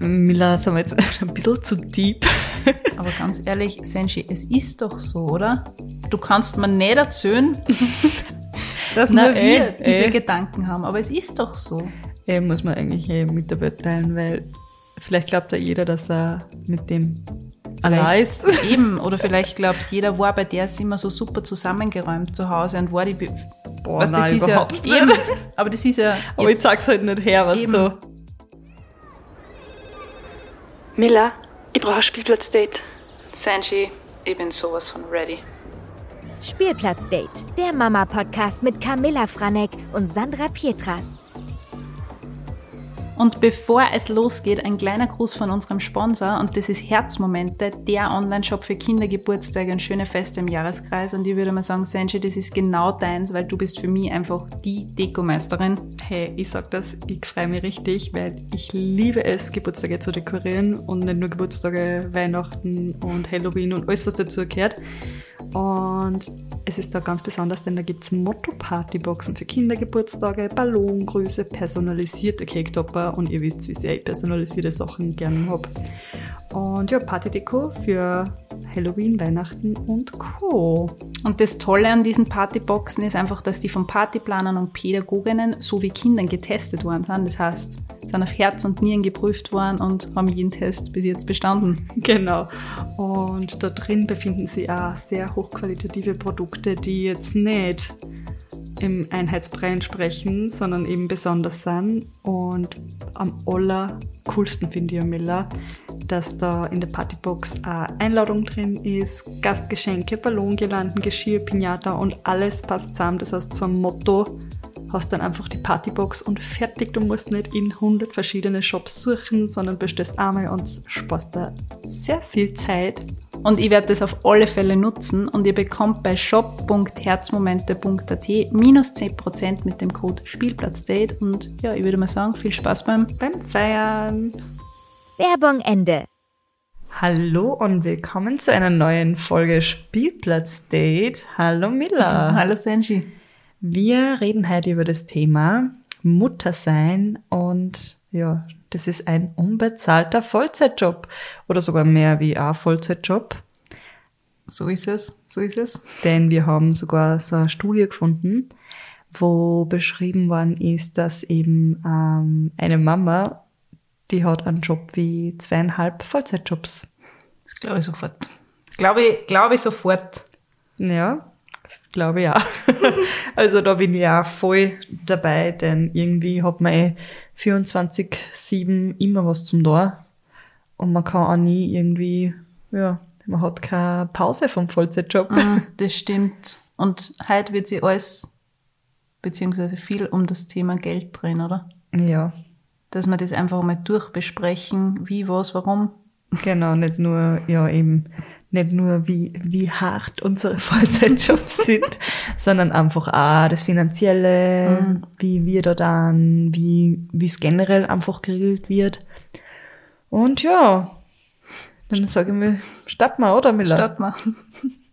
Mila, sind wir jetzt ein bisschen zu deep. Aber ganz ehrlich, Senshi, es ist doch so, oder? Du kannst mir nicht erzählen, dass Na, nur eh, wir diese eh. Gedanken haben. Aber es ist doch so. Ja, muss man eigentlich eh mit der Welt teilen, weil vielleicht glaubt ja jeder, dass er mit dem allein ist. Eben, oder vielleicht glaubt jeder, war bei der ist immer so super zusammengeräumt zu Hause und war die. Be Boah, das nein, ist ja, überhaupt nicht. eben, aber das ist ja. Aber ich jetzt- sag's halt nicht her, was Eben. so. Miller, ich brauche ein Spielplatzdate. Senshi, ich bin sowas von ready. Spielplatzdate, der Mama-Podcast mit Camilla Franek und Sandra Pietras. Und bevor es losgeht, ein kleiner Gruß von unserem Sponsor und das ist Herzmomente, der Online-Shop für Kindergeburtstage und schöne Feste im Jahreskreis. Und ich würde mal sagen, Senshi, das ist genau deins, weil du bist für mich einfach die Dekomeisterin. Hey, ich sag das, ich freue mich richtig, weil ich liebe es, Geburtstage zu dekorieren und nicht nur Geburtstage, Weihnachten und Halloween und alles, was dazu gehört. Und es ist da ganz besonders, denn da gibt's Motto-Party-Boxen für Kindergeburtstage, Ballongröße, personalisierte Cake-Topper und ihr wisst, wie sehr ich personalisierte Sachen gerne hab. Und ja, Partydeko für Halloween, Weihnachten und Co. Und das Tolle an diesen Partyboxen ist einfach, dass die von Partyplanern und Pädagoginnen sowie Kindern getestet worden sind. Das heißt, sind auf Herz und Nieren geprüft worden und haben jeden Test bis jetzt bestanden. Genau. Und da drin befinden sich auch sehr hochqualitative Produkte, die jetzt nicht im Einheitsbrei entsprechen, sondern eben besonders sind. Und am allercoolsten finde ich, Amilla, dass da in der Partybox eine Einladung drin ist, Gastgeschenke, Ballongirlanden, Geschirr, Pinata und alles passt zusammen. Das heißt, zum Motto hast dann einfach die Partybox und fertig. Du musst nicht in 100 verschiedene Shops suchen, sondern bestellst einmal und sparst da sehr viel Zeit. Und ich werde das auf alle Fälle nutzen und ihr bekommt bei shop.herzmomente.at minus 10% mit dem Code Spielplatzdate. Und ja, ich würde mal sagen, viel Spaß beim Beim Feiern. Werbung Ende. Hallo und willkommen zu einer neuen Folge Spielplatzdate. Hallo Miller. Hallo Senji. Wir reden heute über das Thema Muttersein und ja, das ist ein unbezahlter Vollzeitjob oder sogar mehr wie ein Vollzeitjob. So ist es, so ist es. Denn wir haben sogar so eine Studie gefunden, wo beschrieben worden ist, dass eben ähm, eine Mama, die hat einen Job wie zweieinhalb Vollzeitjobs. Das glaube ich sofort. Glaube ich, glaube ich sofort. Ja, glaube ich auch. also da bin ich auch voll dabei, denn irgendwie hat man eh 24-7 immer was zum da. Und man kann auch nie irgendwie, ja, man hat keine Pause vom Vollzeitjob. Mm, Das stimmt. Und heute wird sich alles, beziehungsweise viel um das Thema Geld drehen, oder? Ja, Dass wir das einfach mal durchbesprechen, wie, was, warum. genau, nicht nur, ja, eben, nicht nur wie, wie hart unsere Vollzeitjobs sind, sondern einfach auch das Finanzielle, wie wir da dann, wie, wie es generell einfach geregelt wird. Und ja, dann sage ich mir, starten wir, oder Miller? Starten wir.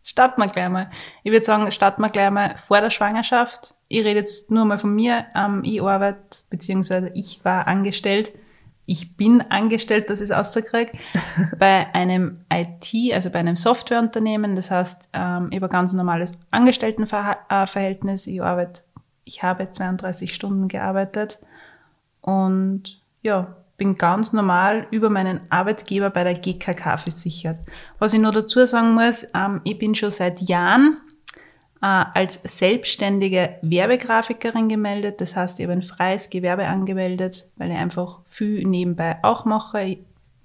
Starten wir gleich mal. Ich würde sagen, starten wir gleich mal vor der Schwangerschaft. Ich rede jetzt nur mal von mir. Ähm, ich arbeite, beziehungsweise ich war angestellt. Ich bin angestellt, dass ich es rauskriege, bei einem IT, also bei einem Softwareunternehmen. Das heißt, ähm, ich habe ein ganz normales Angestelltenverhältnis. Ich arbeite, ich habe 32 Stunden gearbeitet und ja, bin ganz normal über meinen Arbeitgeber bei der GKK versichert. Was ich noch dazu sagen muss, ähm, ich bin schon seit Jahren als selbstständige Werbegrafikerin gemeldet. Das heißt, ich habe ein freies Gewerbe angemeldet, weil ich einfach viel nebenbei auch mache. Ich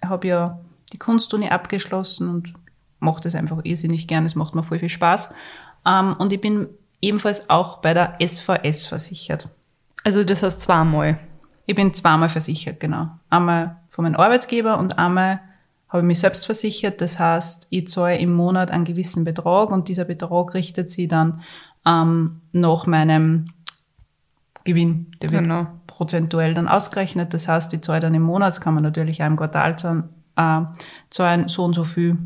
habe ja die Kunstuni abgeschlossen und mache das einfach irrsinnig gern. Es macht mir voll viel Spaß. Ähm, und ich bin ebenfalls auch bei der SVS versichert. Also das heißt zweimal. Ich bin zweimal versichert, genau. Einmal von meinem Arbeitgeber und einmal habe ich mich selbst versichert. Das heißt, ich zahle im Monat einen gewissen Betrag und dieser Betrag richtet sich dann ähm, nach meinem Gewinn. Der wird Genau. prozentuell dann ausgerechnet. Das heißt, ich zahle dann im Monat, das kann man natürlich auch im Quartal zahlen, äh, zahlen so und so viel,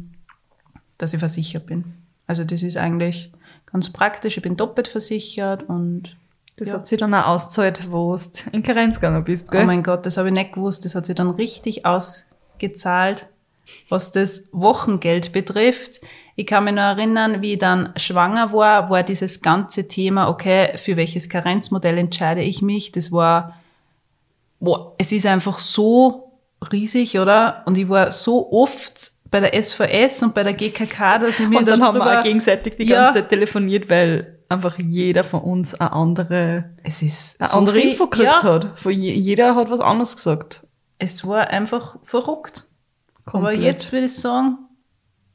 dass ich versichert bin. Also das ist eigentlich ganz praktisch. Ich bin doppelt versichert und Das Ja. hat sich dann auch ausgezahlt, wo du in Karenz gegangen bist, gell? Oh mein Gott, das habe ich nicht gewusst. Das hat sich dann richtig ausgezahlt, was das Wochengeld betrifft. Ich kann mich noch erinnern, wie ich dann schwanger war, war dieses ganze Thema, okay, für welches Karenzmodell entscheide ich mich? Das war, boah, es ist einfach so riesig, oder? Und ich war so oft bei der SVS und bei der GKK, dass ich mir und dann haben wir auch gegenseitig die Ja. ganze Zeit telefoniert, weil einfach jeder von uns eine andere, es ist eine so andere viel- Info gekriegt ja, hat. Jeder hat was anderes gesagt. Es war einfach verrückt. Aber Komplett. jetzt würde ich sagen,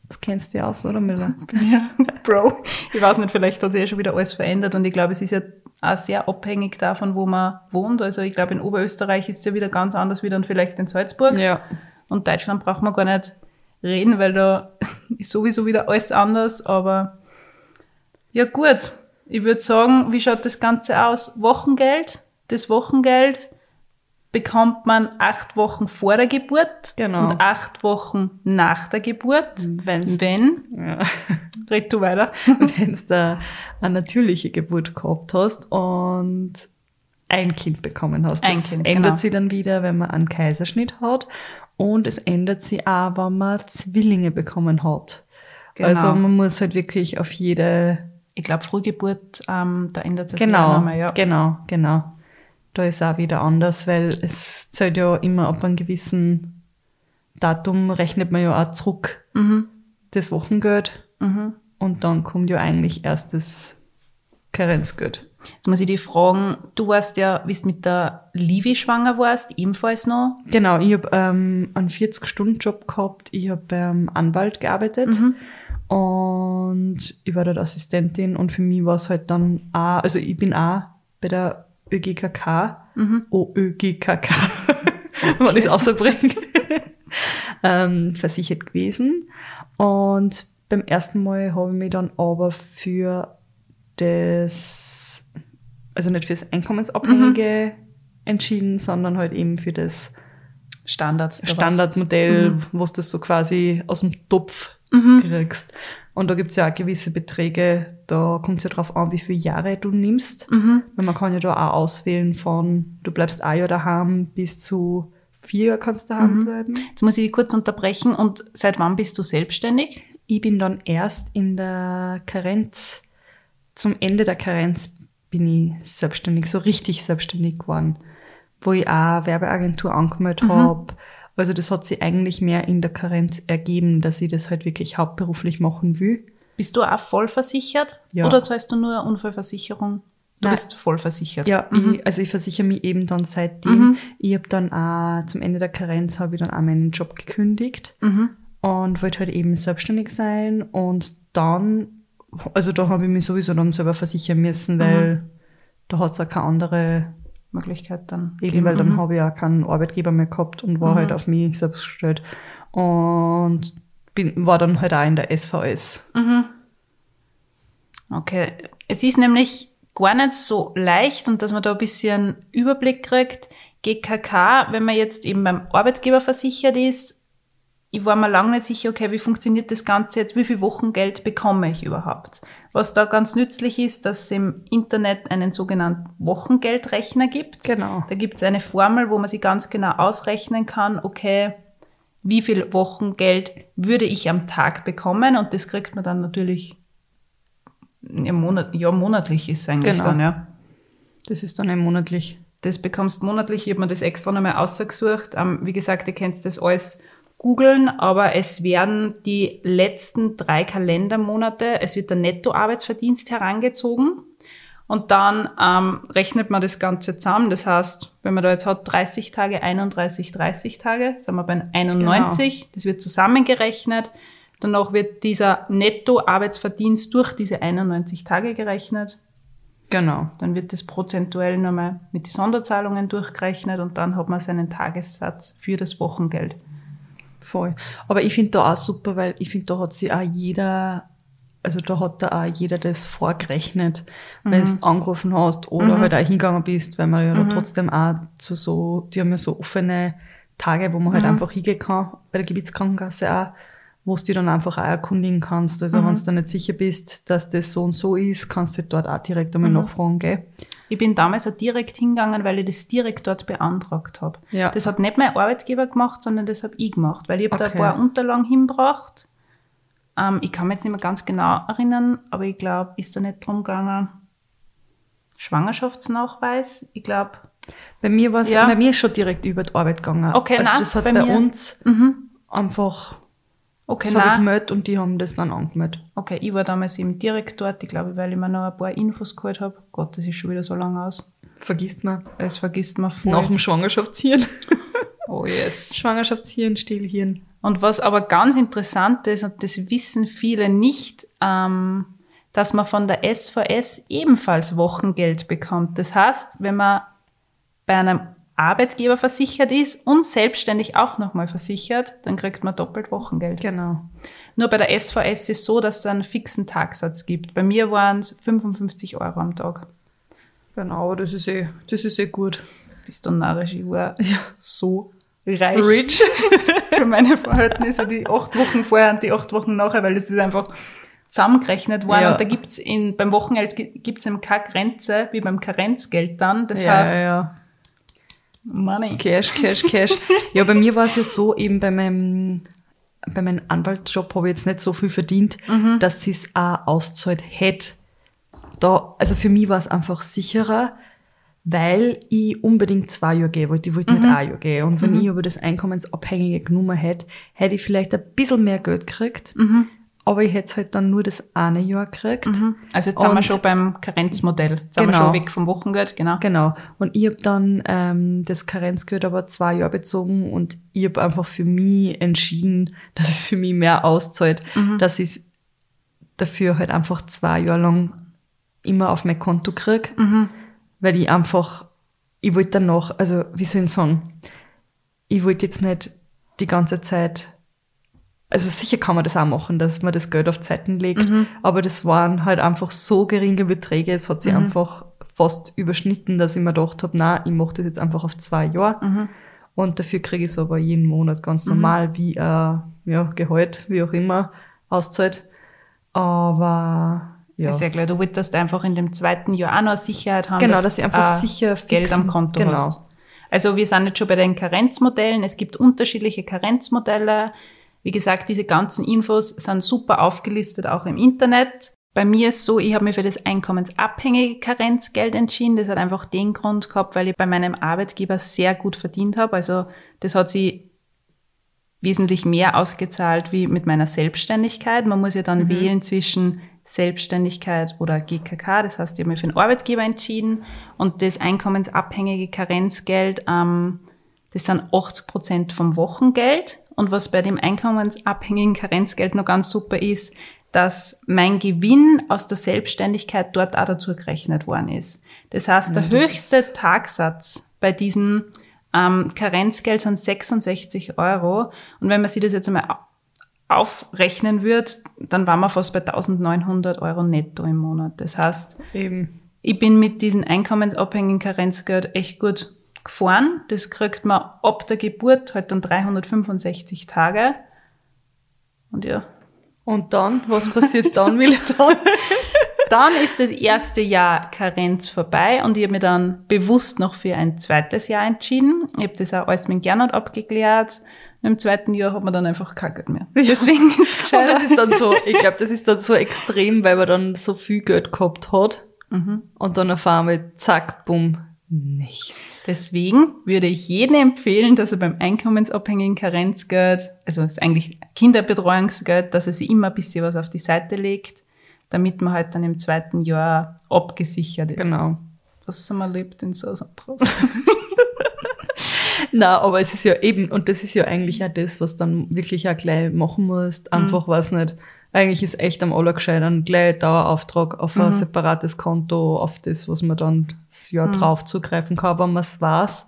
Das kennst du ja aus, oder Miller? Ja, Bro. Ich weiß nicht, vielleicht hat sich ja schon wieder alles verändert und ich glaube, es ist ja auch sehr abhängig davon, wo man wohnt. Also ich glaube, in Oberösterreich ist es ja wieder ganz anders wie dann vielleicht in Salzburg. ja. Und Deutschland braucht man gar nicht reden, weil da ist sowieso wieder alles anders. Aber ja gut, ich würde sagen, wie schaut das Ganze aus? Wochengeld. Das Wochengeld bekommt man acht Wochen vor der Geburt Genau. und acht Wochen nach der Geburt. Wenn's- Wenn, ja. red du weiter. wenn du da eine natürliche Geburt gehabt hast und ein Kind bekommen hast. Ein das Kind, ändert genau. sich dann wieder, wenn man einen Kaiserschnitt hat und es ändert sich auch, wenn man Zwillinge bekommen hat. Genau. Also man muss halt wirklich auf jede Ich glaube, Frühgeburt, ähm, da ändert es genau, ja nochmal, ja. genau, genau. Da ist auch wieder anders, weil es zählt ja immer ab einem gewissen Datum rechnet man ja auch zurück Mhm. das Wochengeld Mhm. und dann kommt ja eigentlich erst das Karenzgeld. Jetzt muss ich dich fragen, du warst ja, wie du mit der Livi schwanger warst, ebenfalls noch. Genau, ich habe ähm, einen 40-Stunden-Job gehabt. Ich habe beim Anwalt gearbeitet und ich war dort Assistentin und für mich war es halt dann auch, also ich bin auch bei der ÖGKK, OÖGKK, wenn man das außerbringt, ähm, versichert gewesen. Und beim ersten Mal habe ich mich dann aber für das, also nicht fürs Einkommensabhängige entschieden, sondern halt eben für das Standard. da Standardmodell, wo du das so quasi aus dem Topf kriegst. Und da gibt's ja auch gewisse Beträge, da kommt es ja drauf an, wie viele Jahre du nimmst. Weil man kann ja da auch auswählen von, du bleibst ein Jahr daheim bis zu vier Jahre kannst du daheim bleiben. warst. Jetzt muss ich dich kurz unterbrechen. Und seit wann bist du selbstständig? Ich bin dann erst in der Karenz, zum Ende der Karenz bin ich selbstständig, so richtig selbstständig geworden, wo ich auch Werbeagentur angemeldet hab. Also das hat sich eigentlich mehr in der Karenz ergeben, dass ich das halt wirklich hauptberuflich machen will. Bist du auch voll versichert? Ja. Oder zahlst du nur Unfallversicherung? Du Nein. bist voll versichert. Ja, ich, also ich versichere mich eben dann seitdem. Ich habe dann auch zum Ende der Karenz habe ich dann auch meinen Job gekündigt und wollte halt eben selbstständig sein und dann, also da habe ich mich sowieso dann selber versichern müssen, weil da hat es auch keine andere, Möglichkeit dann. eben geben. weil dann Mhm. habe ich auch keinen Arbeitgeber mehr gehabt und war halt auf mich selbst gestellt und bin, war dann halt auch in der SVS. Okay. Es ist nämlich gar nicht so leicht und dass man da ein bisschen Überblick kriegt. GKK, wenn man jetzt eben beim Arbeitgeber versichert ist, ich war mir lange nicht sicher, okay, wie funktioniert das Ganze jetzt, wie viel Wochengeld bekomme ich überhaupt? Was da ganz nützlich ist, dass es im Internet einen sogenannten Wochengeldrechner gibt. Genau. Da gibt es eine Formel, wo man sich ganz genau ausrechnen kann, okay, wie viel Wochengeld würde ich am Tag bekommen? Und das kriegt man dann natürlich ja, monat, ja monatlich ist eigentlich Genau. dann, ja. Das ist dann eben monatlich. Das bekommst monatlich. Ich habe mir das extra nochmal ausgesucht. Ähm, wie gesagt, ihr könnt das alles googeln, aber es werden die letzten drei Kalendermonate, es wird der Nettoarbeitsverdienst herangezogen und dann ähm, rechnet man das Ganze zusammen. Das heißt, wenn man da jetzt hat 30 Tage, 31, 30 Tage, sind wir bei 91, das wird zusammengerechnet. Danach wird dieser Nettoarbeitsverdienst durch diese 91 Tage gerechnet. Genau. Dann wird das prozentuell nochmal mit den Sonderzahlungen durchgerechnet und dann hat man seinen Tagessatz für das Wochengeld. Voll. Aber ich finde da auch super, weil ich finde, da hat sich auch jeder, also da hat da auch jeder das vorgerechnet, wenn du angerufen hast oder halt auch hingegangen bist, weil man ja da trotzdem auch zu so, die haben ja so offene Tage, wo man halt einfach hingehen kann, bei der Gebietskrankenkasse auch, wo du dich dann einfach auch erkundigen kannst. Also wenn du da nicht sicher bist, dass das so und so ist, kannst du halt dort auch direkt einmal nachfragen, gell? Ich bin damals auch direkt hingegangen, weil ich das direkt dort beantragt habe. Ja. Das hat nicht mein Arbeitgeber gemacht, sondern das habe ich gemacht, weil ich habe da Okay. ein paar Unterlagen hingebracht. Ähm, ich kann mich jetzt nicht mehr ganz genau erinnern, aber ich glaube, ist da nicht drum gegangen, Schwangerschaftsnachweis? Ich glaube, Bei mir war es, Ja. bei mir ist schon direkt über die Arbeit gegangen. Okay, also nein, das hat bei bei, uns mhm. einfach, okay, das habe ich gemeldet und die haben das dann angemeldet. Okay, ich war damals eben direkt dort, ich glaube, weil ich mir noch ein paar Infos geholt habe. Gott, das ist schon wieder so lange aus. Vergisst man. Das vergisst man voll. Nach dem Schwangerschaftshirn. oh yes. Schwangerschaftshirn, Stillhirn. Und was aber ganz interessant ist, und das wissen viele nicht, ähm, dass man von der SVS ebenfalls Wochengeld bekommt. Das heißt, wenn man bei einem Arbeitgeber versichert ist und selbstständig auch nochmal versichert, dann kriegt man doppelt Wochengeld. Genau. Nur bei der SVS ist es so, dass es einen fixen Tagsatz gibt. Bei mir waren es 55 Euro am Tag. Genau, das ist eh, das ist eh gut. Bist du narrisch? Ich war so reich. Rich. für meine Verhältnisse die acht Wochen vorher und die acht Wochen nachher, weil das ist einfach zusammengerechnet worden. Ja. Und da gibt's in, beim Wochengeld gi- gibt's eben keine Grenze, wie beim Karenzgeld dann. Das ja, heißt, ja, ja. Money. Cash, Cash, Cash. ja, bei mir war es ja so, eben bei meinem, bei meinem Anwaltsjob habe ich jetzt nicht so viel verdient, Mhm. dass sie es auch auszahlt hätte. Da, also für mich war es einfach sicherer, weil ich unbedingt zwei Jahre gehen wollte. Ich wollte Mhm. nicht ein Jahr gehen. Und wenn ich aber das Einkommensabhängige genommen hätte, hätte ich vielleicht ein bisschen mehr Geld gekriegt. Aber ich hätte halt dann nur das eine Jahr gekriegt. Also jetzt sind wir schon beim Karenzmodell. Jetzt sind wir Genau. schon weg vom Wochengeld, genau. Genau. Und ich habe dann ähm, das Karenzgeld aber zwei Jahre bezogen und ich habe einfach für mich entschieden, dass es für mich mehr auszahlt, dass ich dafür halt einfach zwei Jahre lang immer auf mein Konto krieg, weil ich einfach, ich wollte dann noch, also wie soll ich sagen, ich wollte jetzt nicht die ganze Zeit also sicher kann man das auch machen, dass man das Geld auf Zeiten legt, aber das waren halt einfach so geringe Beträge, es hat sich einfach fast überschnitten, dass ich mir gedacht habe, na, ich mache das jetzt einfach auf zwei Jahre und dafür kriege ich es aber jeden Monat ganz normal, wie äh, ja, Gehalt, wie auch immer, auszahlt. Aber ja, Ist ja klar, du wolltest einfach in dem zweiten Jahr auch noch Sicherheit haben, Genau, dass ich einfach sicher Geld am Konto genau. hast. Also wir sind jetzt schon bei den Karenzmodellen. Es gibt unterschiedliche Karenzmodelle. Wie gesagt, diese ganzen Infos sind super aufgelistet, auch im Internet. Bei mir ist so, ich habe mich für das einkommensabhängige Karenzgeld entschieden. Das hat einfach den Grund gehabt, weil ich bei meinem Arbeitgeber sehr gut verdient habe. Also das hat sie wesentlich mehr ausgezahlt wie mit meiner Selbstständigkeit. Man muss ja dann wählen zwischen Selbstständigkeit oder GKK. Das heißt, ich habe mich für einen Arbeitgeber entschieden und das einkommensabhängige Karenzgeld, ähm, das sind 80 Prozent vom Wochengeld. Und was bei dem einkommensabhängigen Karenzgeld noch ganz super ist, dass mein Gewinn aus der Selbstständigkeit dort auch dazu gerechnet worden ist. Das heißt, der höchste Tagsatz bei diesem ähm, Karenzgeld sind 66 Euro. Und wenn man sich das jetzt einmal au- aufrechnen wird, dann waren wir fast bei 1900 Euro netto im Monat. Das heißt, eben. ich bin mit diesem einkommensabhängigen Karenzgeld echt gut gefahren. Das kriegt man ab der Geburt halt dann 365 Tage. Und ja, Und dann, was passiert dann, Wille? Dann? dann ist das erste Jahr Karenz vorbei und ich habe mich dann bewusst noch für ein zweites Jahr entschieden. Ich habe das auch alles mit Gernot abgeklärt. Und Im zweiten Jahr hat man dann einfach kein Geld mehr. Deswegen ist es Und das ist dann so, ich glaube, das ist dann so extrem, weil man dann so viel Geld gehabt hat. Und dann auf einmal, zack, bumm, nichts. Deswegen würde ich jedem empfehlen, dass er beim einkommensabhängigen Karenzgeld, also es ist eigentlich Kinderbetreuungsgeld, dass er sich immer ein bisschen was auf die Seite legt, damit man halt dann im zweiten Jahr abgesichert ist. Genau. Was man lebt in so so Na, aber es ist ja eben, und das ist ja eigentlich auch das, was dann wirklich auch gleich machen musst. Einfach, was nicht. Eigentlich ist echt am allergescheitern gleich Dauerauftrag auf ein separates Konto, auf das, was man dann das Jahr drauf zugreifen kann, wenn man es weiß.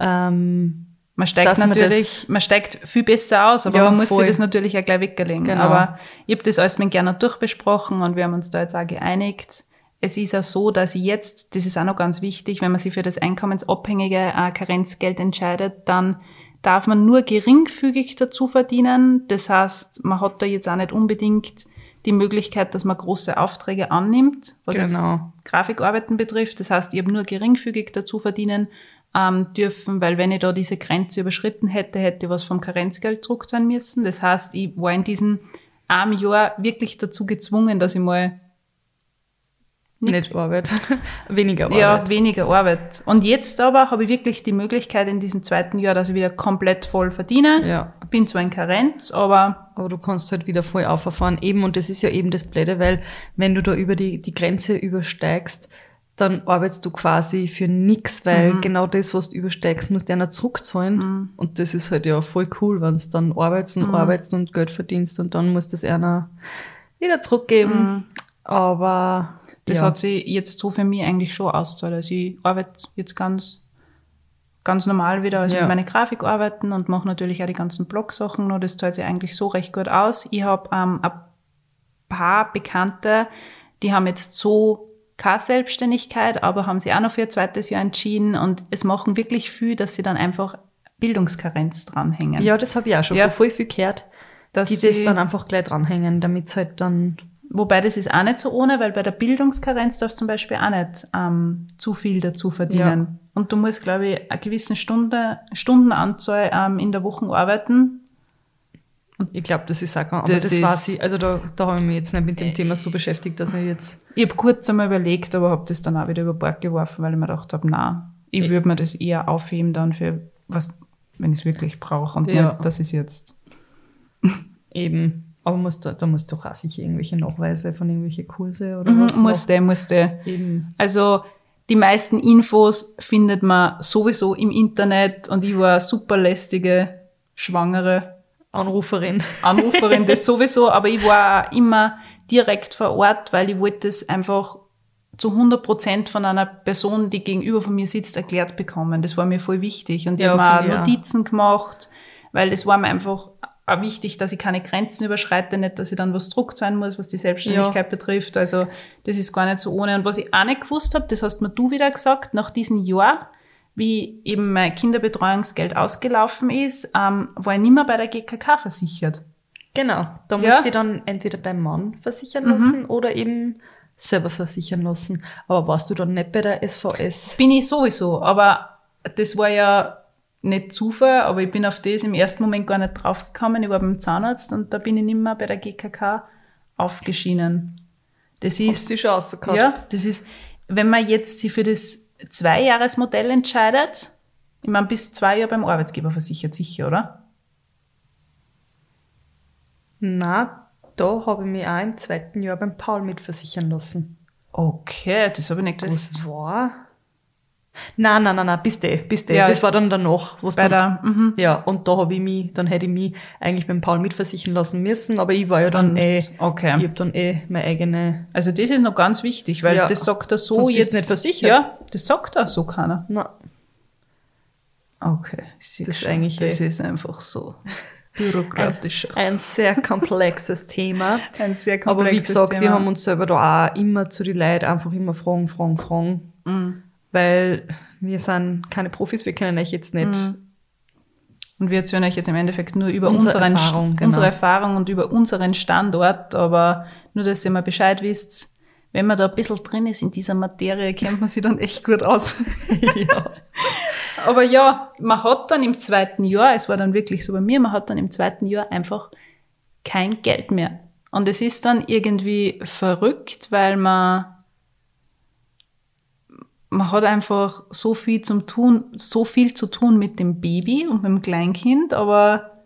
Ähm, Man steigt Dass man natürlich, man, steigt viel besser aus, aber Ja, man muss voll. sich das natürlich auch gleich weglegen. Genau. Aber ich habe das alles mit Gernot durchbesprochen und wir haben uns da jetzt auch geeinigt. Es ist ja so, dass ich jetzt, das ist auch noch ganz wichtig, wenn man sich für das einkommensabhängige äh, Karenzgeld entscheidet, dann darf man nur geringfügig dazu verdienen. Das heißt, man hat da jetzt auch nicht unbedingt die Möglichkeit, dass man große Aufträge annimmt, was Genau. jetzt Grafikarbeiten betrifft. Das heißt, ich habe nur geringfügig dazu verdienen ähm, dürfen, weil wenn ich da diese Grenze überschritten hätte, hätte ich was vom Karenzgeld zurück sein müssen. Das heißt, ich war in diesem einem Jahr wirklich dazu gezwungen, dass ich mal Nicht Arbeit. Weniger Arbeit. ja, weniger Arbeit. Und jetzt aber habe ich wirklich die Möglichkeit in diesem zweiten Jahr, dass ich wieder komplett voll verdiene. Ja. Bin zwar in Karenz, aber Aber du kannst halt wieder voll auffahren. Eben, und das ist ja eben das Blöde, weil wenn du da über die, die Grenze übersteigst, dann arbeitest du quasi für nix, weil genau das, was du übersteigst, musst du einer zurückzahlen. Und das ist halt ja voll cool, wenn du dann arbeitest und arbeitest und Geld verdienst und dann musst du es einer wieder zurückgeben. Aber das ja. hat sich jetzt so für mich eigentlich schon ausgezahlt. Also ich arbeite jetzt ganz, ganz normal wieder, also Ja. mit meine Grafikarbeiten und mache natürlich auch die ganzen Blog-Sachen noch. Das zahlt sich eigentlich so recht gut aus. Ich habe ähm, ein paar Bekannte, die haben jetzt so keine Selbstständigkeit, aber haben sie auch noch für ihr zweites Jahr entschieden und es machen wirklich viel, dass sie dann einfach Bildungskarenz dranhängen. ja, das habe ich auch schon Ja. voll viel gehört, dass die das dann einfach gleich dranhängen, damit halt dann Wobei das ist auch nicht so ohne, weil bei der Bildungskarenz darfst du zum Beispiel auch nicht ähm, zu viel dazu verdienen. Und du musst, glaube ich, eine gewisse Stunde, Stundenanzahl ähm, in der Woche arbeiten. Ich glaube, das ist auch, aber Das das, ist- weiß ich, also da, da habe ich mich jetzt nicht mit dem Thema so beschäftigt, dass ich jetzt, Ich habe kurz einmal überlegt, aber habe das dann auch wieder über Bord geworfen, weil ich mir gedacht habe, na, ich würde mir das eher aufheben dann für was, wenn ich es wirklich brauche und Ja. nicht, dass ich jetzt. eben, aber musst du, da musst du doch auch sicher irgendwelche Nachweise von irgendwelche Kurse oder Mhm, was musste, musste. noch. Eben, Also die meisten Infos findet man sowieso im Internet und ich war eine super lästige Schwangere. Anruferin. Anruferin, das sowieso, aber ich war immer direkt vor Ort, weil ich wollte das einfach zu 100 Prozent von einer Person, die gegenüber von mir sitzt, erklärt bekommen. Das war mir voll wichtig. Und ich Ja, habe mir. Notizen gemacht, weil es war mir einfach auch wichtig, dass ich keine Grenzen überschreite, nicht, dass ich dann was druckt sein muss, was die Selbstständigkeit betrifft. Also das ist gar nicht so ohne. Und was ich auch nicht gewusst habe, das hast mir du wieder gesagt, nach diesem Jahr, wie eben mein Kinderbetreuungsgeld ausgelaufen ist, ähm, war ich nicht mehr bei der GKK versichert. Genau, da musst Ja. du dann entweder beim Mann versichern lassen oder eben selber versichern lassen. Aber warst du dann nicht bei der SVS? Bin ich sowieso, aber das war ja nicht Zufall, aber ich bin auf das im ersten Moment gar nicht draufgekommen. Ich war beim Zahnarzt und da bin ich nicht mehr bei der GKK aufgeschienen. Das Hast ist, du schon rausgehauen? ja, das ist, wenn man jetzt sich für das Zweijahresmodell entscheidet, ich meine, bis zwei Jahre beim Arbeitgeber versichert, sicher, oder? Na, da habe ich mich auch im zweiten Jahr beim Paul mitversichern lassen. Okay, das habe ich nicht Das gewusst. war. Nein, nein, nein, nein, bis de, bis de. Ja, das war dann danach. wo's Bei dann, der, mhm. ja, und da habe ich mich, dann hätte ich mich eigentlich beim Paul mitversichern lassen müssen, aber ich war ja dann, Dann- eh, ich okay. habe dann eh meine eigene. Also das ist noch ganz wichtig, weil Ja. das sagt er so Sonst jetzt. nicht versichert. Ja, das sagt er so keiner. Na, Okay, ich sehe Das ist eigentlich das eh- ist einfach so bürokratischer. ein sehr komplexes Thema. Ein sehr Aber wie komplexes gesagt, Thema. wir haben uns selber da auch immer zu den Leuten einfach immer fragen, fragen, fragen. Mhm. Weil wir sind keine Profis, wir kennen euch jetzt nicht. Mhm. Und wir erzählen euch jetzt im Endeffekt nur über Unsere unseren, Erfahrung, genau. unsere Erfahrung und über unseren Standort, aber nur, dass ihr mal Bescheid wisst, wenn man da ein bisschen drin ist in dieser Materie, kennt man sich dann echt gut aus. ja. Aber ja, man hat dann im zweiten Jahr, es war dann wirklich so bei mir, man hat dann im zweiten Jahr einfach kein Geld mehr. Und es ist dann irgendwie verrückt, weil man, man hat einfach so viel zum tun, so viel zu tun mit dem Baby und mit dem Kleinkind, aber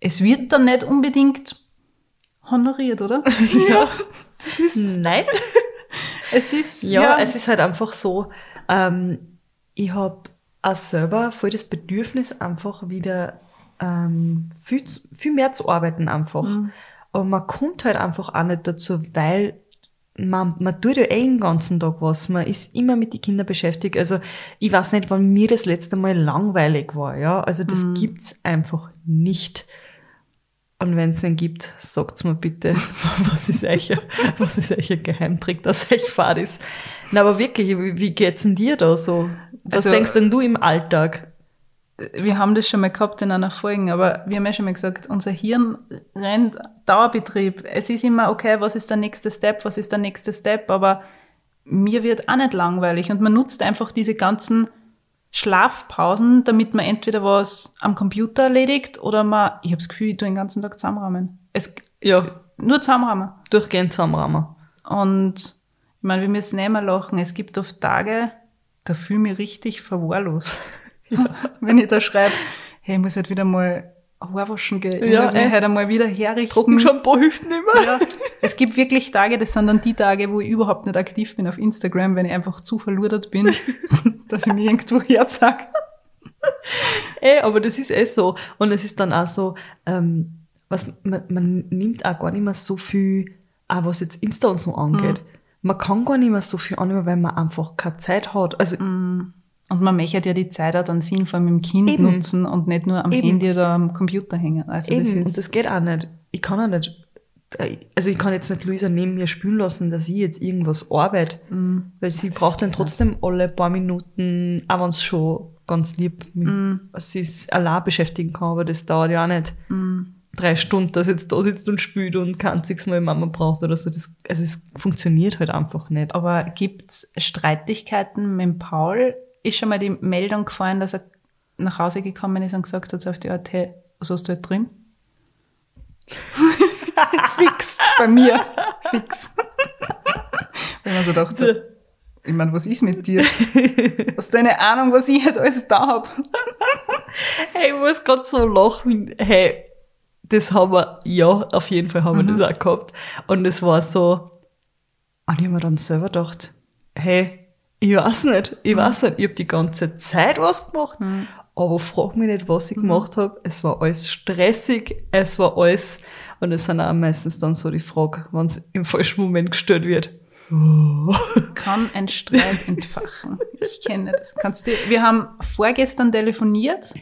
es wird dann nicht unbedingt honoriert, oder? ja. Das ist Nein. Es ist, Ja, es ist halt einfach so, ähm, ich habe auch selber voll das Bedürfnis, einfach wieder ähm, viel, viel mehr zu arbeiten einfach. Aber man kommt halt einfach auch nicht dazu, weil man, man tut ja eh den ganzen Tag was. Man ist immer mit den Kindern beschäftigt. Also ich weiß nicht, wann mir das letzte Mal langweilig war. Ja, Also das gibt's einfach nicht. Und wenn es einen gibt, sagt's mir bitte, was ist euch, was ist euch ein Geheimtrick, dass euch fad ist. Na, aber wirklich, wie, wie geht's denn dir da so? Was Also- denkst denn du im Alltag? Wir haben das schon mal gehabt in einer Folge, aber wir haben ja schon mal gesagt, unser Hirn rennt Dauerbetrieb. Es ist immer, okay, was ist der nächste Step, was ist der nächste Step, aber mir wird auch nicht langweilig und man nutzt einfach diese ganzen Schlafpausen, damit man entweder was am Computer erledigt oder man, ich habe das Gefühl, ich tue den ganzen Tag zusammenrahmen. Es, Ja, nur zusammenrahmen. durchgehend zusammenrahmen. Und ich meine, wir müssen nicht mehr lachen. Es gibt oft Tage, da fühle ich mich richtig verwahrlost. Wenn ich da schreibe, hey, ich muss halt wieder mal Haar waschen gehen. Ich Ja, muss mich halt einmal wieder herrichten. Trockenshampoo hilft nicht mehr. Ja. Es gibt wirklich Tage, das sind dann die Tage, wo ich überhaupt nicht aktiv bin auf Instagram, wenn ich einfach zu verludert bin, dass ich mich irgendwo herzag. Ey, aber das ist eh so. Und es ist dann auch so, ähm, was, man, man nimmt auch gar nicht mehr so viel, auch was jetzt Insta und so angeht. Mhm. Man kann gar nicht mehr so viel annehmen, weil man einfach keine Zeit hat. Also, Mhm. Und man möchte ja die Zeit auch dann sinnvoll mit dem Kind Eben. nutzen und nicht nur am Eben. Handy oder am Computer hängen. Also eben, das und das geht auch nicht. Ich kann auch nicht, also ich kann jetzt nicht Luisa neben mir spülen lassen, dass ich jetzt irgendwas arbeite, Mhm. weil sie braucht dann trotzdem alle paar Minuten, auch wenn es schon ganz lieb, mit, Mhm. was sie es allein beschäftigen kann, aber das dauert ja auch nicht Mhm. drei Stunden, dass sie jetzt da sitzt und spült und kein einziges Mal Mama braucht oder so. Das, also es funktioniert halt einfach nicht. Aber gibt's Streitigkeiten mit Paul? Ist schon mal die Meldung gefallen, dass er nach Hause gekommen ist und gesagt hat so auf die Art, hey, was hast du halt drin? Fix, bei mir. Fix. Wenn man so dachte, ich meine, was ist mit dir? Hast du eine Ahnung, was ich halt alles da hab? Hey, ich muss gerade so lachen. Hey, das haben wir, ja, auf jeden Fall haben wir das auch gehabt. Und es war so, und ich habe mir dann selber gedacht, hey, ich weiß nicht, ich weiß nicht, ich habe die ganze Zeit was gemacht, aber frag mich nicht, was ich gemacht habe. Es war alles stressig, es war alles, und es sind auch meistens dann so die Frage, wenn es im falschen Moment gestellt wird. Kann ein Streit entfachen. Ich kenne das. Kannst du, wir haben vorgestern telefoniert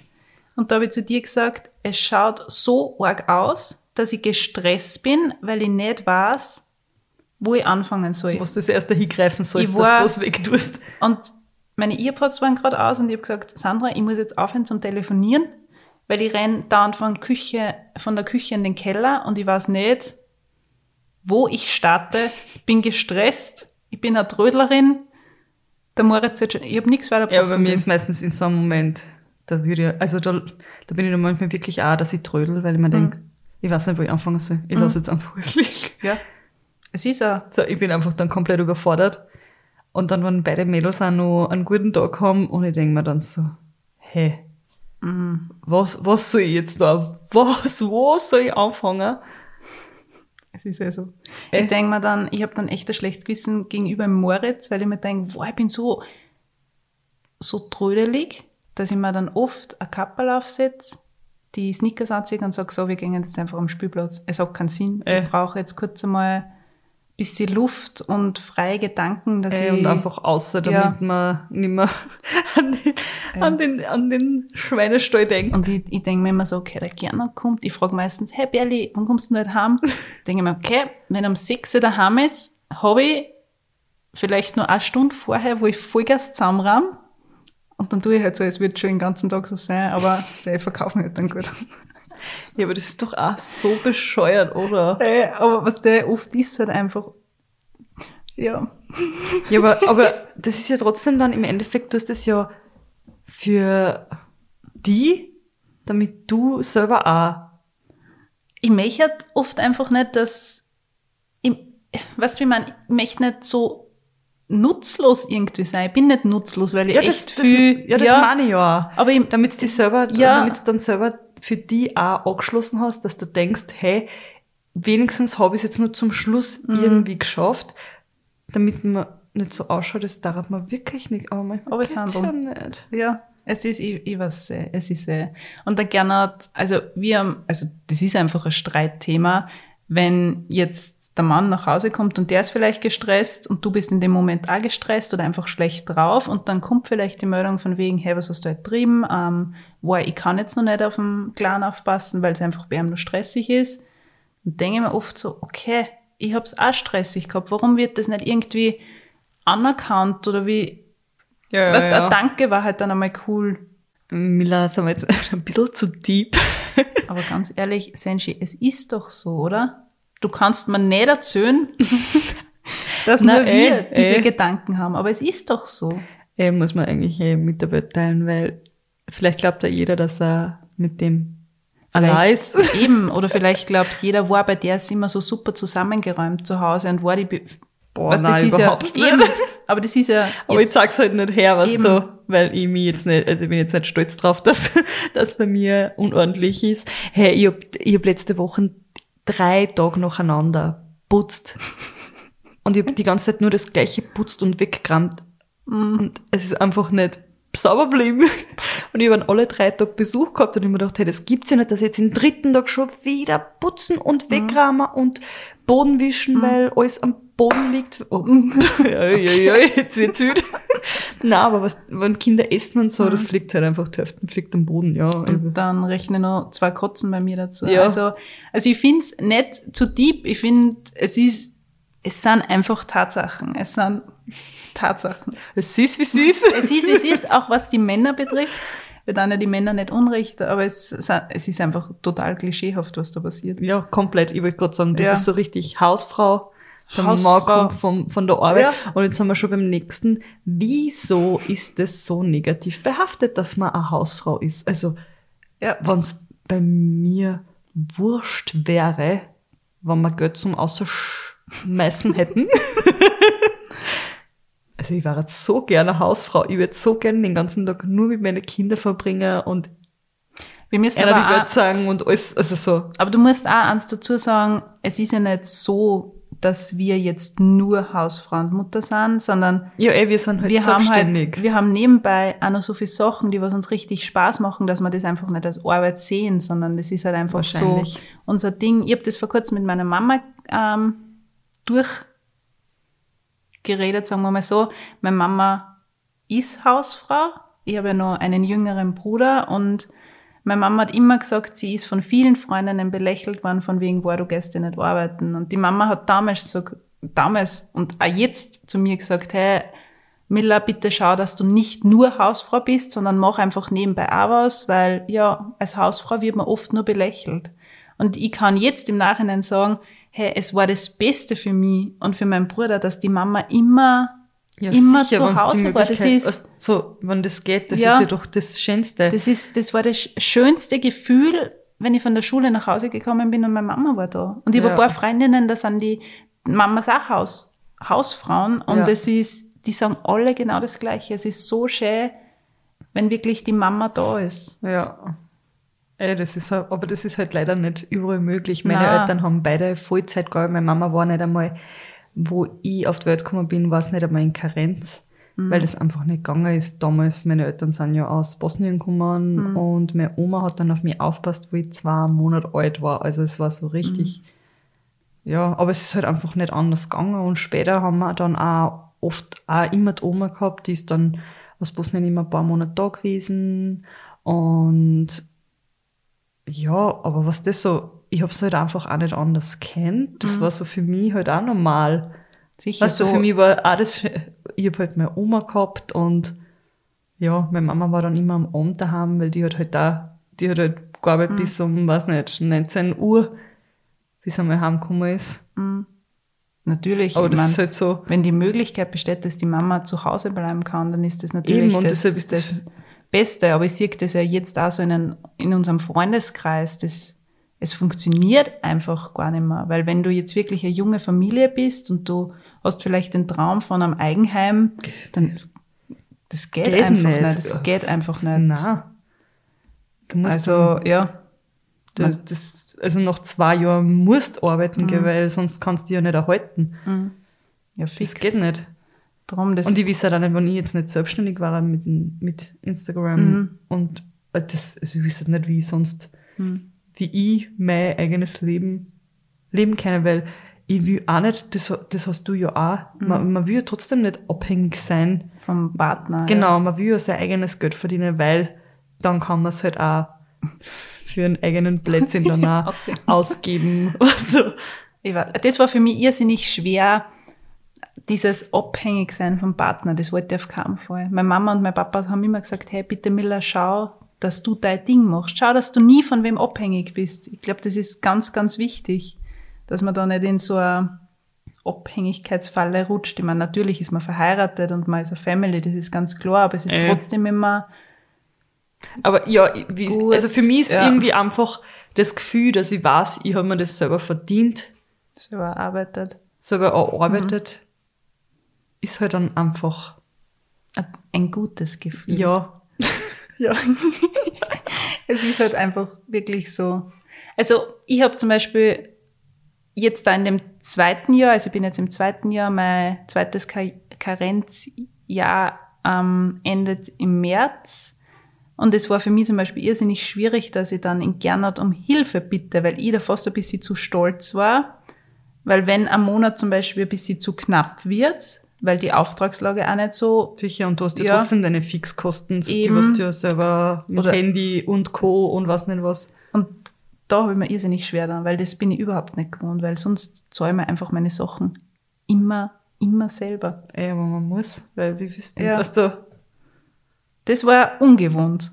und da habe ich zu dir gesagt, es schaut so arg aus, dass ich gestresst bin, weil ich nicht weiß, wo ich anfangen soll. Was du das erste hingreifen sollst, Ich dass war- du was wegtust. Und meine Earpods waren gerade aus und ich habe gesagt, Sandra, ich muss jetzt aufhören zum Telefonieren, weil ich renn dauernd von, Küche, von der Küche in den Keller und ich weiß nicht, wo ich starte. Ich bin gestresst, ich bin eine Trödlerin. Der Moritz hat schon, ich habe nichts weiter Ja, bei mir ist meistens in so einem Moment, da würde ich, also da, da bin ich dann manchmal wirklich auch, dass ich trödel, weil ich mir denk, ich weiß nicht, wo ich anfangen soll. Ich lasse jetzt einfach es liegen. Ja. Es ist auch, So, ich bin einfach dann komplett überfordert. Und dann, wenn beide Mädels auch noch einen guten Tag haben, und ich denke mir dann so, hey, was, was soll ich jetzt da? Was, wo soll ich anfangen? es ist ja so. Ich denke mir dann, ich habe dann echt ein schlechtes Gewissen gegenüber dem Moritz, weil ich mir denke, boah, ich bin so, so trödelig, dass ich mir dann oft ein Kappel aufsetze, die Sneakers anziehe und sage, so, wir gehen jetzt einfach am Spielplatz. Es hat keinen Sinn. Äh. Ich brauche jetzt kurz einmal ein bisschen Luft und freie Gedanken, dass Ey, ich... und einfach außer, damit Ja. man nicht mehr an den, an den, an den Schweinestall denkt. Und ich, ich denke mir immer so, okay, der Gerner kommt. Ich frage meistens, hey Berli, wann kommst du nicht heim? denke mir, okay, wenn er um 6 Uhr daheim ist, habe ich vielleicht nur eine Stunde vorher, wo ich Vollgas zusammenrahm. Und dann tue ich halt so, es wird schon den ganzen Tag so sein, aber ich verkaufe mich halt dann gut. Ja, aber das ist doch auch so bescheuert, oder? Ey, aber was der oft ist, halt einfach, ja. Ja, aber, aber das ist ja trotzdem dann im Endeffekt, du hast das ja für die, damit du selber auch. Ich möchte halt oft einfach nicht, dass, ich, weißt du, wie man, ich möchte nicht so nutzlos irgendwie sein. Ich bin nicht nutzlos, weil ich echt das, viel, ja, das meine ich ja. aber ich, Damit du selber, Ja. damit dann selber für die auch angeschlossen hast, dass du denkst, hey, wenigstens habe ich es jetzt nur zum Schluss Mhm. irgendwie geschafft, damit man nicht so ausschaut, das darf man wirklich nicht. Aber manchmal Aber es geht's ja nicht. Ja, es ist, ich, ich weiß, äh, es ist, äh, und der Gernot, also wir haben, also das ist einfach ein Streitthema, wenn jetzt der Mann nach Hause kommt und der ist vielleicht gestresst und du bist in dem Moment auch gestresst oder einfach schlecht drauf und dann kommt vielleicht die Meldung von wegen, hey, was hast du heute getrieben? Ähm, boah, ich kann jetzt noch nicht auf den Clan aufpassen, weil es einfach bei ihm nur stressig ist. Und denke ich mir oft so, okay, ich hab's auch stressig gehabt, warum wird das nicht irgendwie anerkannt oder wie, Ja, Weißt, ein Danke war halt dann einmal cool. Mila, sind wir jetzt ein bisschen zu deep. Aber ganz ehrlich, Senshi, es ist doch so, oder? Du kannst mir nicht erzählen, dass Na, nur wir eh, diese eh. Gedanken haben. Aber es ist doch so. Eh, muss man eigentlich mit der Welt teilen, weil vielleicht glaubt ja jeder, dass er mit dem allein ist. Eben, oder vielleicht glaubt jeder, war bei der ist immer so super zusammengeräumt zu Hause und war die. Be Boah, Weißt, das nein, ist überhaupt ja, eben, aber das ist ja. Aber ich sag's halt nicht her, was Eben. so, weil ich mich jetzt nicht, also ich bin jetzt nicht stolz drauf, dass das bei mir unordentlich ist. Hey, ich hab, ich hab letzte Woche drei Tage nacheinander putzt. Und ich hab die ganze Zeit nur das gleiche putzt und weggerammt. Mhm. Und es ist einfach nicht sauber geblieben. Und ich habe alle drei Tage Besuch gehabt und ich mir gedacht, hey, das gibt's ja nicht, dass ich jetzt den dritten Tag schon wieder putzen und Mhm. wegrahmen und Boden wischen, weil alles am Boden liegt. Oh. ja, ja, ja, jetzt wird's wütend. Nein, aber was, wenn Kinder essen und so, das fliegt halt einfach, die Hälfte fliegt am Boden, ja. Also, Und dann rechne noch zwei Kotzen bei mir dazu. Ja. Also, also ich finde es nicht zu deep. Ich finde, es ist, es sind einfach Tatsachen. Es sind Tatsachen. es ist, wie es ist. Es ist, wie es ist, auch was die Männer betrifft. Wir dann ja die Männer nicht unrecht, aber es, es ist einfach total klischeehaft, was da passiert. Ja, komplett. Ich wollte gerade sagen, das Ja. ist so richtig Hausfrau. Der Mann Hausfrau. kommt vom, von der Arbeit. Ja. Und jetzt sind wir schon beim nächsten. Wieso ist es so negativ behaftet, dass man eine Hausfrau ist? Also, Ja. wenn es bei mir wurscht wäre, wenn wir Geld zum Ausschmeißen hätten. also ich wäre jetzt so gerne Hausfrau. Ich würde so gerne den ganzen Tag nur mit meinen Kindern verbringen und Wir müssen einer die aber, Welt sagen und alles, also so. aber du musst auch eins dazu sagen, es ist ja nicht so, dass wir jetzt nur Hausfrau und Mutter sind, sondern Ja, ey, wir sind halt wir haben selbstständig. halt, wir haben nebenbei auch noch so viele Sachen, die was uns richtig Spaß machen, dass wir das einfach nicht als Arbeit sehen, sondern das ist halt einfach so unser Ding. Ich habe das vor kurzem mit meiner Mama ähm, durchgeredet, sagen wir mal so. Meine Mama ist Hausfrau. Ich habe ja noch einen jüngeren Bruder und meine Mama hat immer gesagt, sie ist von vielen Freundinnen belächelt worden, von wegen, boah, du ja nicht arbeiten. Und die Mama hat damals so, damals und auch jetzt zu mir gesagt, hey, Milla, bitte schau, dass du nicht nur Hausfrau bist, sondern mach einfach nebenbei auch was, weil ja, als Hausfrau wird man oft nur belächelt. Und ich kann jetzt im Nachhinein sagen, hey, es war das Beste für mich und für meinen Bruder, dass die Mama immer, immer zu wenn's die Hause war. Das ist, so, wenn das geht, das Ja. ist ja doch das Schönste. das ist, das war das schönste Gefühl, wenn ich von der Schule nach Hause gekommen bin und meine Mama war da. Und ich habe Ja. ein paar Freundinnen, da sind die Mamas auch Haus, Hausfrauen und Ja. das ist, die sagen alle genau das Gleiche. Es ist so schön, wenn wirklich die Mama da ist. Ja. Ey, das ist aber das ist halt leider nicht überall möglich. Meine Nein. Eltern haben beide Vollzeit gearbeitet. Meine Mama war nicht einmal, wo ich auf die Welt gekommen bin, war es nicht einmal in Karenz, Mhm. weil das einfach nicht gegangen ist. Damals, meine Eltern sind ja aus Bosnien gekommen Mhm. und meine Oma hat dann auf mich aufpasst, wo ich zwei Monate alt war. Also es war so richtig, Mhm. ja, aber es ist halt einfach nicht anders gegangen. Und später haben wir dann auch oft auch immer die Oma gehabt, die ist dann aus Bosnien immer ein paar Monate da gewesen. Und ja, aber was das so, ich hab's halt einfach auch nicht anders kennt. Das war so für mich halt auch normal. Sicher Weißt du, für mich war auch das, ich hab halt meine Oma gehabt und ja, meine Mama war dann immer am Abend daheim, weil die hat halt da, die hat halt gearbeitet bis um, weiß nicht, 19 Uhr, bis er mal heimgekommen ist. Natürlich, Aber das mein, ist halt so, wenn die Möglichkeit besteht, dass die Mama zu Hause bleiben kann, dann ist das natürlich Eben, und das, deshalb ist das, das- Beste. Aber ich sehe das ja jetzt auch so in, einem- in unserem Freundeskreis, das, es funktioniert einfach gar nicht mehr. Weil wenn du jetzt wirklich eine junge Familie bist und du hast vielleicht den Traum von einem Eigenheim, dann das geht, Geht einfach nicht. nicht. Das geht einfach nicht. nein. Du Also, ja. Das, das, also nach zwei Jahren musst du arbeiten Mhm. gehen, weil sonst kannst du dich ja nicht erhalten. Ja, Das fix. geht nicht. Drum, das, Und ich weiß auch nicht, wenn ich jetzt nicht selbstständig war mit, mit Instagram Mhm. und äh, das, also ich weiß nicht, wie ich sonst, Mhm. wie ich mein eigenes Leben leben kann, weil ich will auch nicht, das, das hast du ja auch, Mhm. man, man will ja trotzdem nicht abhängig sein. vom Partner. Genau, man will ja sein eigenes Geld verdienen, weil dann kann man es halt auch für einen eigenen Plätzchen dann auch ausgeben. Also, war, das war für mich irrsinnig schwer, dieses Abhängigsein vom Partner. Das wollte ich auf keinen Fall. Meine Mama und mein Papa haben immer gesagt, hey, bitte Miller, schau, dass du dein Ding machst. Schau, dass du nie von wem abhängig bist. Ich glaube, das ist ganz, ganz wichtig, dass man da nicht in so eine Abhängigkeitsfalle rutscht. Ich meine, natürlich ist man verheiratet und man ist eine Family, das ist ganz klar, aber es ist Äh. trotzdem immer, Aber ja, wie, Gut, also für mich ist ja. irgendwie einfach das Gefühl, dass ich weiß, ich habe mir das selber verdient, so erarbeitet, selber erarbeitet, ist halt dann einfach, ein- gutes Gefühl. ja, Ja. es ist halt einfach wirklich so. Also ich habe zum Beispiel jetzt da in dem zweiten Jahr, also ich bin jetzt im zweiten Jahr, mein zweites Ka Karenzjahr ähm, endet im März. Und es war für mich zum Beispiel irrsinnig schwierig, dass ich dann in Gernot um Hilfe bitte, weil ich da fast ein bisschen zu stolz war. Weil wenn ein Monat zum Beispiel ein bisschen zu knapp wird, weil die Auftragslage auch nicht so sicher, und du hast ja, Ja. trotzdem deine Fixkosten, die Eben. was du ja selber mit Oder- Handy und Co. und was nicht was. Und da habe ich mir irrsinnig schwer dann, weil das bin ich überhaupt nicht gewohnt, weil sonst zahle ich mir einfach meine Sachen immer, immer selber. Ey, aber man muss, weil wie du, Ja. weißt du, Das war ungewohnt.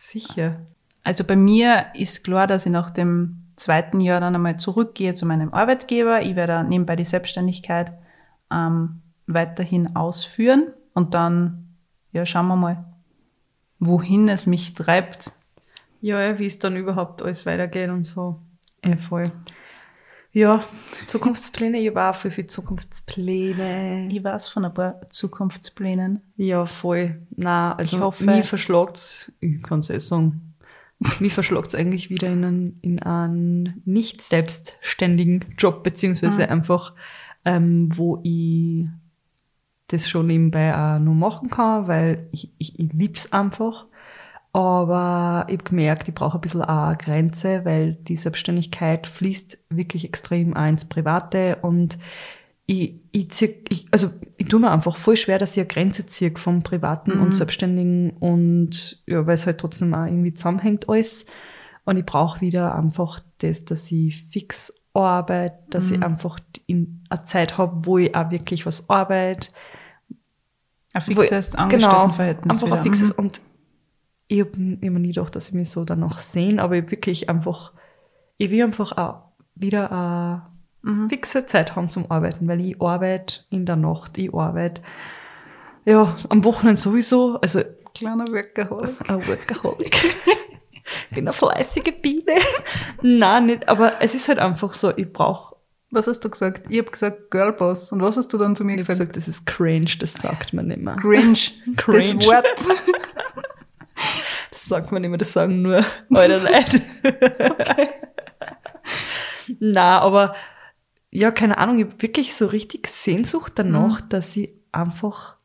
sicher. Also bei mir ist klar, dass ich nach dem zweiten Jahr dann einmal zurückgehe zu meinem Arbeitgeber. Ich werde nebenbei die Selbstständigkeit ähm, weiterhin ausführen und dann, ja, schauen wir mal, wohin es mich treibt. Ja, wie es dann überhaupt alles weitergeht und so. Eh, voll. Ja, Zukunftspläne, ich habe auch viel, viel Zukunftspläne. Ich weiß von ein paar Zukunftsplänen. Ja, voll. Na, also Ich hoffe- mich verschlagt's, ich kann's eh sagen, mich verschlagt's eigentlich wieder in einen, in einen nicht selbstständigen Job, beziehungsweise einfach, ähm, wo ich das schon nebenbei auch noch machen kann, weil ich, ich, ich lieb's einfach. Aber ich habe gemerkt, ich brauche ein bisschen auch eine Grenze, weil die Selbstständigkeit fließt wirklich extrem auch ins Private und ich, ich, zieh, ich, also ich tue mir einfach voll schwer, dass ich eine Grenze ziehe vom Privaten und Selbstständigen und ja, weil es halt trotzdem auch irgendwie zusammenhängt alles. Und ich brauche wieder einfach das, dass ich fix arbeite, dass ich einfach in eine Zeit habe, wo ich auch wirklich was arbeite. Ein fixes Angestelltenverhältnis Genau, einfach ein fixes. Mhm. Und ich habe immer nie gedacht, dass ich mich so danach sehen, aber ich wirklich einfach, ich will einfach auch wieder eine Mhm. fixe Zeit haben zum Arbeiten, weil ich arbeite in der Nacht, ich arbeite ja, am Wochenende sowieso, also Kleiner Workaholic. ein Workaholic. ich bin eine fleißige Biene. Nein, nicht, aber es ist halt einfach so, ich brauche Was hast du gesagt? Ich habe gesagt Girlboss. Und was hast du dann zu mir Ich hab gesagt? gesagt, das ist cringe, das sagt man nicht mehr. Cringe. Cringe. Das Wort. Das sagt man nicht mehr, das sagen nur alte Leute. Na, aber ja, keine Ahnung, ich habe wirklich so richtig Sehnsucht danach, dass ich einfach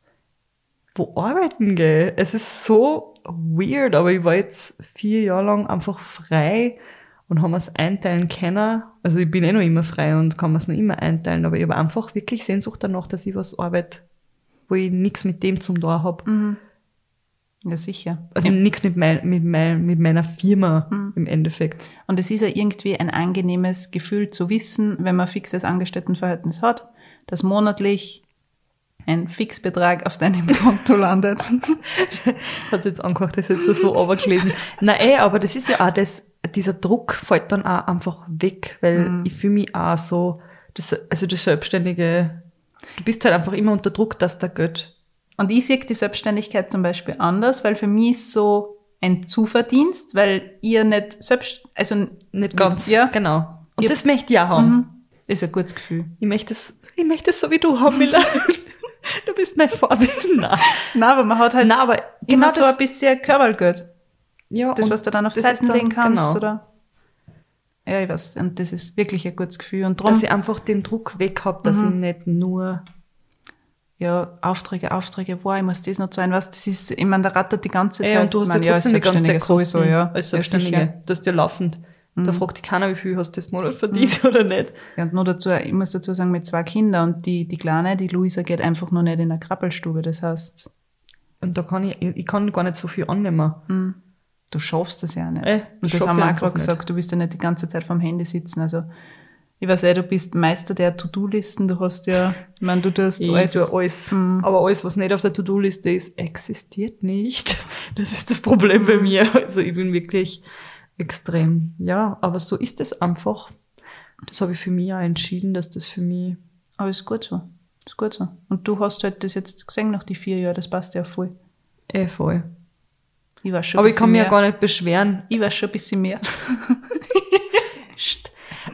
wo arbeiten gehe. Es ist so weird, aber ich war jetzt vier Jahre lang einfach frei und haben es einteilen können. Also ich bin eh noch immer frei und kann es noch immer einteilen, aber ich habe einfach wirklich Sehnsucht danach, dass ich was arbeite, wo ich nichts mit dem zum Tor habe. Ja, sicher. Also nichts mit, mein, mit, mein, mit meiner Firma im Endeffekt. Und es ist ja irgendwie ein angenehmes Gefühl zu wissen, wenn man ein fixes Angestelltenverhältnis hat, dass monatlich ein Fixbetrag auf deinem Konto landet. Hat jetzt angehört, das ist jetzt das so runtergelesen. Na eh, aber das ist ja auch das, dieser Druck fällt dann auch einfach weg, weil ich fühle mich auch so, das, also das Selbstständige, du bist halt einfach immer unter Druck, dass da Geld. Und ich sehe die Selbstständigkeit zum Beispiel anders, weil für mich ist so ein Zuverdienst, weil ihr nicht selbst, also Nicht ganz. Ja. Genau. Und Ja. das möchte ich auch haben. Mhm. Das ist ein gutes Gefühl. Ich möchte es, ich möchte es so wie du haben, Mila. du bist mein Vorbild. Nein. Nein, aber man hat halt Nein, aber immer genau so das, ein bisschen Körpergeld. Ja, Das, was du dann auf Zeiten legen kannst, genau. oder? Ja, ich weiß. Und das ist wirklich ein gutes Gefühl. Und darum, dass ich einfach den Druck weg habe, dass ich nicht nur ja, Aufträge, Aufträge, wow, ich muss das noch zahlen, was, das ist, ich meine, da rattert die ganze Zeit. Ey, und du hast ich meine, ja trotzdem die ganze Zeit sowieso, ja. als Ja, Selbstständige. Mhm. das ist ja laufend. Da fragt dich keiner, wie viel hast du das Monat verdient oder nicht. Ja, und nur dazu, ich muss dazu sagen, mit zwei Kindern und die, die Kleine, die Luisa geht einfach noch nicht in eine Krabbelstube, das heißt, Und da kann ich, ich kann gar nicht so viel annehmen. Du schaffst das ja nicht. Ey, das und das haben wir auch gerade gesagt, du willst ja nicht die ganze Zeit vorm Handy sitzen, also, Ich weiß eh, du bist Meister der To-Do-Listen. Du hast ja, ich meine, du tust Ich alles. tue alles. Mhm. Aber alles, was nicht auf der To-Do-Liste ist, existiert nicht. Das ist das Problem bei mir. Also ich bin wirklich extrem. Ja, aber so ist es einfach. Das habe ich für mich auch entschieden, dass das für mich Aber ist gut so. Ist gut so. Und du hast halt das jetzt gesehen nach die vier Jahren, das passt ja voll. eh voll. Ich weiß schon Aber ich kann mich ja gar nicht beschweren. Ich weiß schon ein bisschen mehr.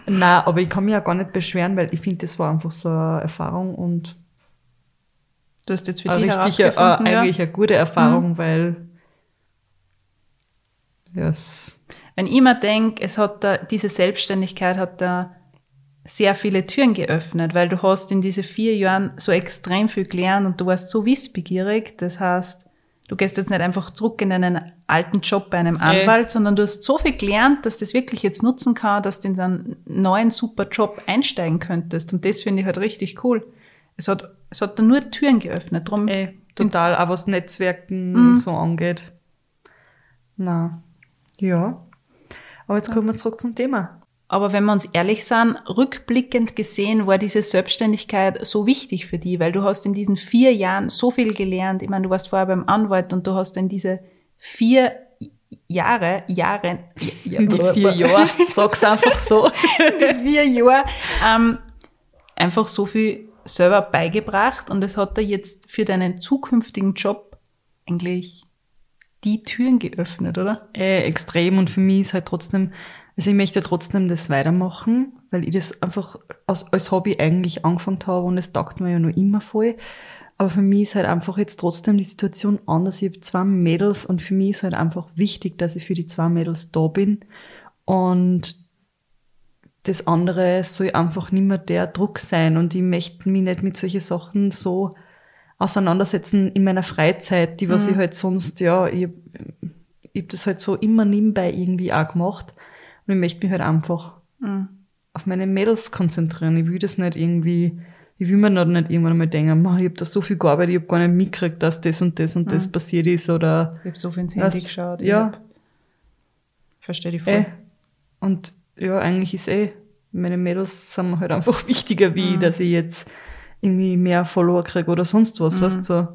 Nein, aber ich kann mich ja gar nicht beschweren, weil ich finde, das war einfach so eine Erfahrung und Du hast jetzt für eine dich richtige, äh, ja. eigentlich eine gute Erfahrung, weil ja, es Wenn ich mir denke, es hat da, diese Selbstständigkeit hat da sehr viele Türen geöffnet, weil du hast in diese vier Jahren so extrem viel gelernt und du warst so wissbegierig. Das heißt, du gehst jetzt nicht einfach zurück in einen alten Job bei einem. Anwalt, sondern du hast so viel gelernt, dass das wirklich jetzt nutzen kann, dass du in so einen neuen super Job einsteigen könntest. Und das finde ich halt richtig cool. Es hat, es hat da nur Türen geöffnet. Drum, eh total, auch was Netzwerken Mhm. und so angeht. Na, ja. Aber jetzt kommen wir zurück zum Thema. Aber wenn wir uns ehrlich sind, rückblickend gesehen war diese Selbstständigkeit so wichtig für die, weil du hast in diesen vier Jahren so viel gelernt. Ich meine, du warst vorher beim Anwalt und du hast in diese vier Jahre, Jahre, ja, Die vier Jahre, sag's einfach so. die vier Jahre, ähm, einfach so viel selber beigebracht und es hat dir jetzt für deinen zukünftigen Job eigentlich die Türen geöffnet, oder? äh, extrem und für mich ist halt trotzdem, also ich möchte trotzdem das weitermachen, weil ich das einfach als, als Hobby eigentlich angefangen habe und es taugt mir ja noch immer voll. Aber für mich ist halt einfach jetzt trotzdem die Situation anders. Ich habe zwei Mädels und für mich ist halt einfach wichtig, dass ich für die zwei Mädels da bin. Und das andere soll einfach nicht mehr der Druck sein. Und ich möchte mich nicht mit solchen Sachen so auseinandersetzen in meiner Freizeit, die was ich halt sonst, ja, ich, ich habe das halt so immer nebenbei irgendwie auch gemacht. Und ich möchte mich halt einfach auf meine Mädels konzentrieren. Ich will das nicht irgendwie, ich will mir noch nicht irgendwann mal denken, "Ma, ich habe da so viel gearbeitet, ich habe gar nicht mitgekriegt, dass das und das und das passiert ist oder Ich habe so viel ins Handy Weißt, geschaut. Ja. Ich verstehe die voll. eh. Und ja, eigentlich ist eh, meine Mädels sind mir halt einfach wichtiger, wie dass ich jetzt irgendwie mehr Follower kriege oder sonst was, weißt du? So.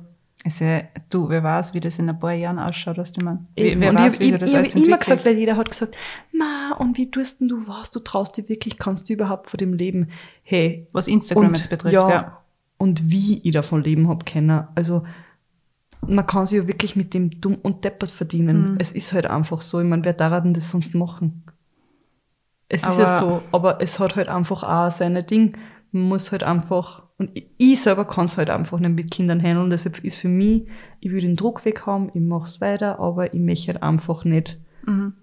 Ja, du, wer weiß, wie das in ein paar Jahren ausschaut, was du meinst. Wer und weiß, ich, wie ich, das ich, alles ich hab immer gesagt, weil jeder hat gesagt, ma, und wie tust denn du was? Du traust dir wirklich, kannst du überhaupt von dem leben? Hey. Was Instagram und, jetzt betrifft, ja. Und wie ich davon leben hab können. Also, man kann sich ja wirklich mit dem dumm und deppert verdienen. Mhm. Es ist halt einfach so. Ich meine, wer darf denn das sonst machen? Es ist ja Aber- so, aber es hat halt einfach auch seine Ding. Muss halt einfach, und ich, selber kann es halt einfach nicht mit Kindern handeln. Deshalb ist für mich, ich will den Druck weg haben, ich mach's weiter, aber ich möchte halt einfach nicht, Mhm.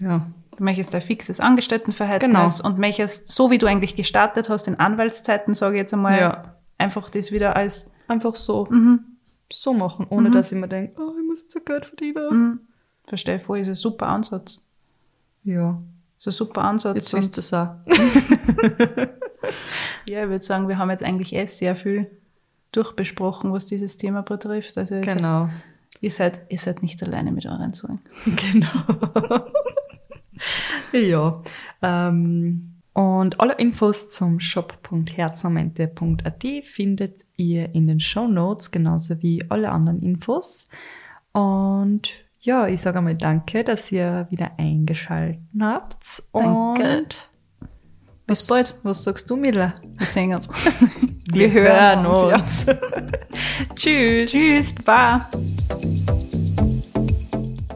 ja, Du möchtest ein fixes Angestelltenverhältnis Genau. und möchtest, so wie du eigentlich gestartet hast, in Anwaltszeiten, sage ich jetzt einmal, Ja. einfach das wieder als, einfach so, mhm, so machen, ohne dass ich mir denke, oh, ich muss jetzt ein Geld verdienen. mhm, verstehe voll, ist ein super Ansatz. Ja, Ist ein super Ansatz. jetzt ihr es auch. ja, ich würde sagen, wir haben jetzt eigentlich eh sehr viel durchbesprochen, was dieses Thema betrifft. Also ihr seid- Genau. ihr, seid, ihr seid nicht alleine mit euren Sorgen. Genau. ja. Ähm, und alle Infos zum shop.herzmomente.at findet ihr in den Show Notes, genauso wie alle anderen Infos. Und ja, ich sage einmal danke, dass ihr wieder eingeschalten habt. Danke. Und Bis bald. was sagst du, Mila? Wir sehen uns. Wir hören uns. Tschüss. Tschüss, Baba.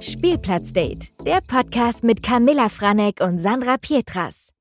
Spielplatzdate, der Podcast mit Camilla Franek und Sandra Pietras.